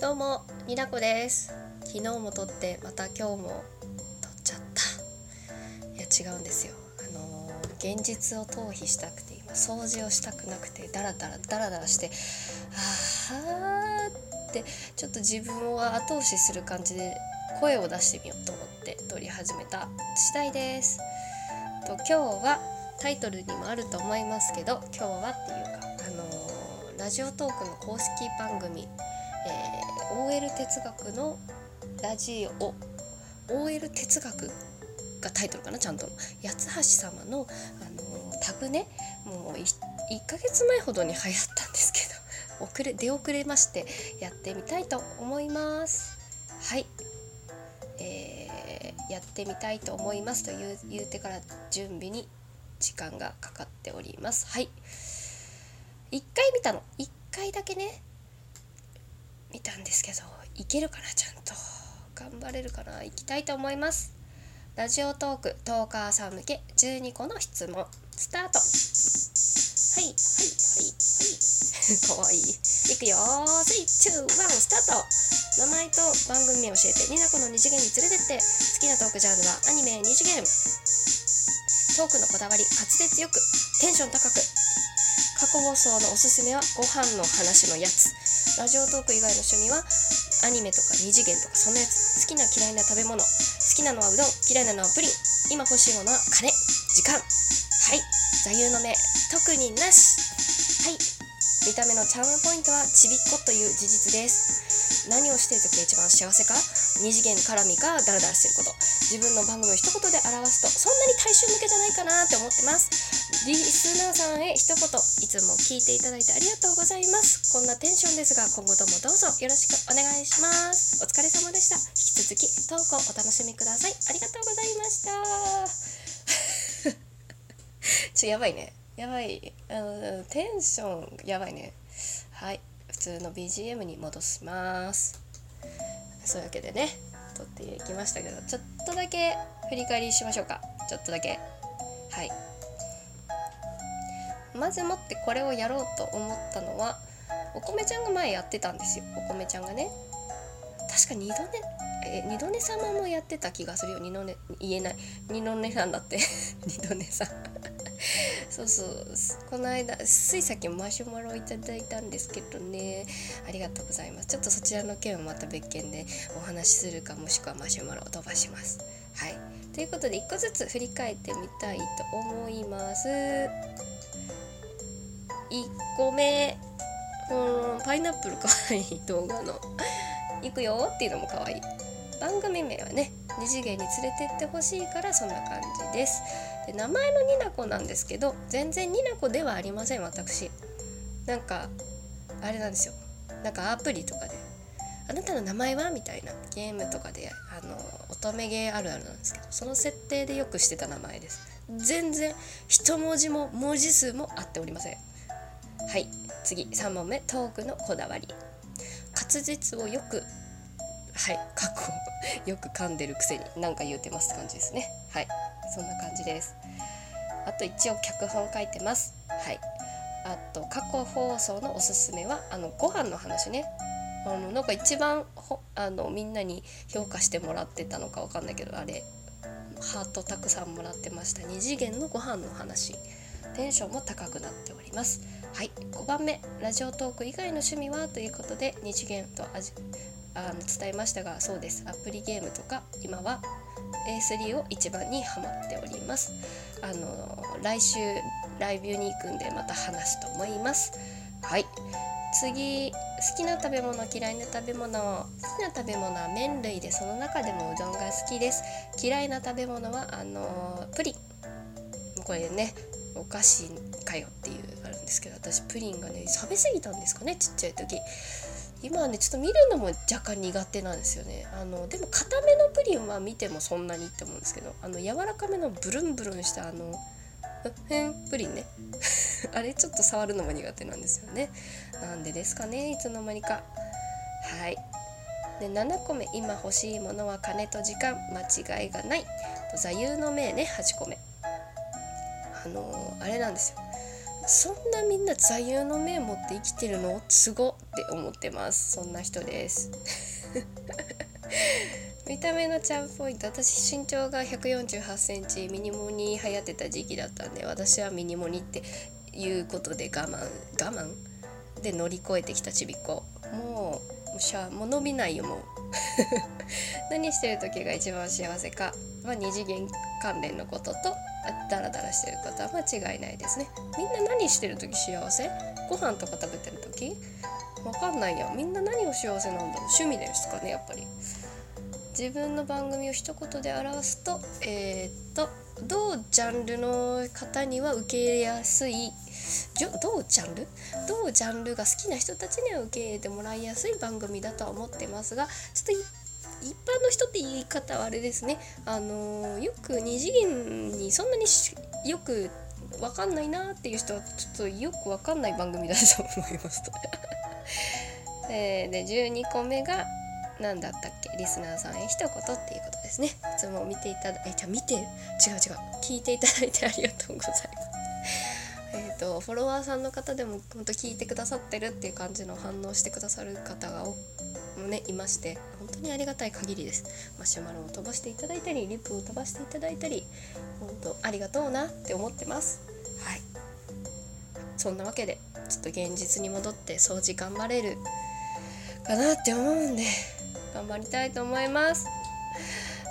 どうもになこです。昨日も撮ってまた今日も撮っちゃった。いや違うんですよ。あのー、現実を逃避したくて今掃除をしたくなくてダラダラダラダラしてあーってちょっと自分を後押しする感じで声を出してみようと思って撮り始めた次第です。と今日はタイトルにもあると思いますけど今日はっていうかあのー、ラジオトークの公式番組、えー、OL 哲学のラジオ OL 哲学がタイトルかなちゃんと。八橋様の、あのー、タグね。もう 1, 1ヶ月前ほどに流行ったんですけど遅れ出遅れましてやってみたいと思います。はい。えー、やってみたいと思いますという言うてから準備に時間がかかっております。はい。1回見たの。1回だけね。見たんですけどいけるかな？ちゃんと頑張れるかな？行きたいと思います。ラジオトークトーカーさん向け12個の質問。スタート。はいはいはいはい。かわいい。いくよー。3 2 1スタート。名前と番組名教えてニナコの二次元に連れてって好きなトークジャンルはアニメ二次元。トークのこだわり滑舌よくテンション高く過去放送のおすすめはご飯の話のやつ。ラジオトーク以外の趣味はアニメとか二次元とかそんなやつ。好きな嫌いな食べ物。好きなのはうどん。嫌いなのはプリン。今欲しいものは金時間。はい。座右の銘。特になし。はい。見た目のチャームポイントはちびっこという事実です。何をしている時が一番幸せか？二次元絡みかダラダラしてること。自分の番組を一言で表すとそんなに大衆向けじゃないかなって思ってます。リスナーさんへ一言いつも聞いていただいてありがとうございます。こんなテンションですが今後ともどうぞよろしくお願いします。お疲れ様でした。引き続きトークをお楽しみください。ありがとうございました ちょやばいね。やばい。あのテンションやばいね。はい。普通の BGM に戻します。そういうわけでね撮っていきましたけどちょっとだけ振り返りしましょうか。ちょっとだけ。はいまずもってこれをやろうと思ったのはお米ちゃんが前やってたんですよ。お米ちゃんがね。確か二度寝え二度寝様もやってた気がするよ。二度寝言えない。二度寝さんだって。二度寝さん。そうそう。この間ついさっきマシュマロをいただいたんですけどね。ありがとうございます。ちょっとそちらの件はまた別件でお話しするかもしくはマシュマロを飛ばします。はい。ということで1個ずつ振り返ってみたいと思います。1個目うんパイナップルかわいい動画の行くよっていうのもかわいい。番組名はね二次元に連れてってほしいからそんな感じです。で名前のニナコなんですけど全然ニナコではありません私。なんかあれなんですよ。なんかアプリとかで「あなたの名前は?」みたいなゲームとかであの乙女ゲーあるあるなんですけどその設定でよくしてた名前です。全然一文字も文字数も合っておりません。はい。次。3問目。トークのこだわり。滑舌をよくはい。過去よく噛んでるくせに。何か言うてますって感じですね。はい。そんな感じです。あと一応脚本書いてます。はい。あと過去放送のおすすめはあのご飯の話ね。あのなんか一番あのみんなに評価してもらってたのかわかんないけどあれ。ハートたくさんもらってました。2次元のご飯の話。テンションも高くなっております。はい。5番目。ラジオトーク以外の趣味は？ということで2次元とあの伝えましたがそうです。アプリゲームとか今は A3 を一番にハマっております。あの来週ライブに行くんでまた話すと思います。はい。次好きな食べ物嫌いな食べ物。好きな食べ物は麺類でその中でもうどんが好きです。嫌いな食べ物はあのプリン。これねお菓子かよっていうあるんですけど私プリンがね食べ過ぎたんですかねちっちゃい時。今はねちょっと見るのも若干苦手なんですよね。あのでも固めのプリンは見てもそんなにって思うんですけどあの柔らかめのブルンブルンしたあのへんプリンね。あれちょっと触るのも苦手なんですよね。なんでですかねいつの間にか。はい。で7個目。今欲しいものは金と時間。間違いがない。座右の銘ね8個目。あのー、あれなんですよ。そんなみんな座右の銘持って生きてるの？すごって思ってます。そんな人です。見た目のチャームポイント。私身長が1 4 8センチ。ミニモニ流行ってた時期だったんで私はミニモニっていうことで我慢我慢？で乗り越えてきたちびっこ。もうしゃもう伸びないよもう。何してる時が一番幸せか。まあ、二次元関連のこととダラダラしてることは間違いないですね。みんな何してる時幸せ？ご飯とか食べてる時？わかんないやみんな何を幸せなんだろう？趣味ですかねやっぱり。自分の番組を一言で表すとえー、っと同ジャンルの方には受け入れやすい？同ジャンル？同ジャンルが好きな人たちには受け入れてもらいやすい番組だとは思ってますがちょっと一一般の人って言い方はあれですね。あのよく二次元にそんなによく分かんないなっていう人はちょっとよく分かんない番組だと思いますと。えで12個目が何だったっけ？リスナーさんへ一言っていうことですね。いつも見ていただいじゃ見て？違う違う。聞いていただいてありがとうございます。えーと、フォロワーさんの方でも本当聞いてくださってるっていう感じの反応してくださる方がねいまして本当にありがたい限りです。マシュマロを飛ばしていただいたりリップを飛ばしていただいたり本当ありがとうなって思ってます。はい。そんなわけでちょっと現実に戻って掃除頑張れるかなって思うんで頑張りたいと思います。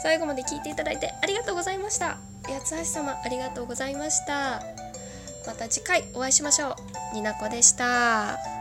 最後まで聞いていただいてありがとうございました。八橋様ありがとうございました。また次回お会いしましょう。になこでした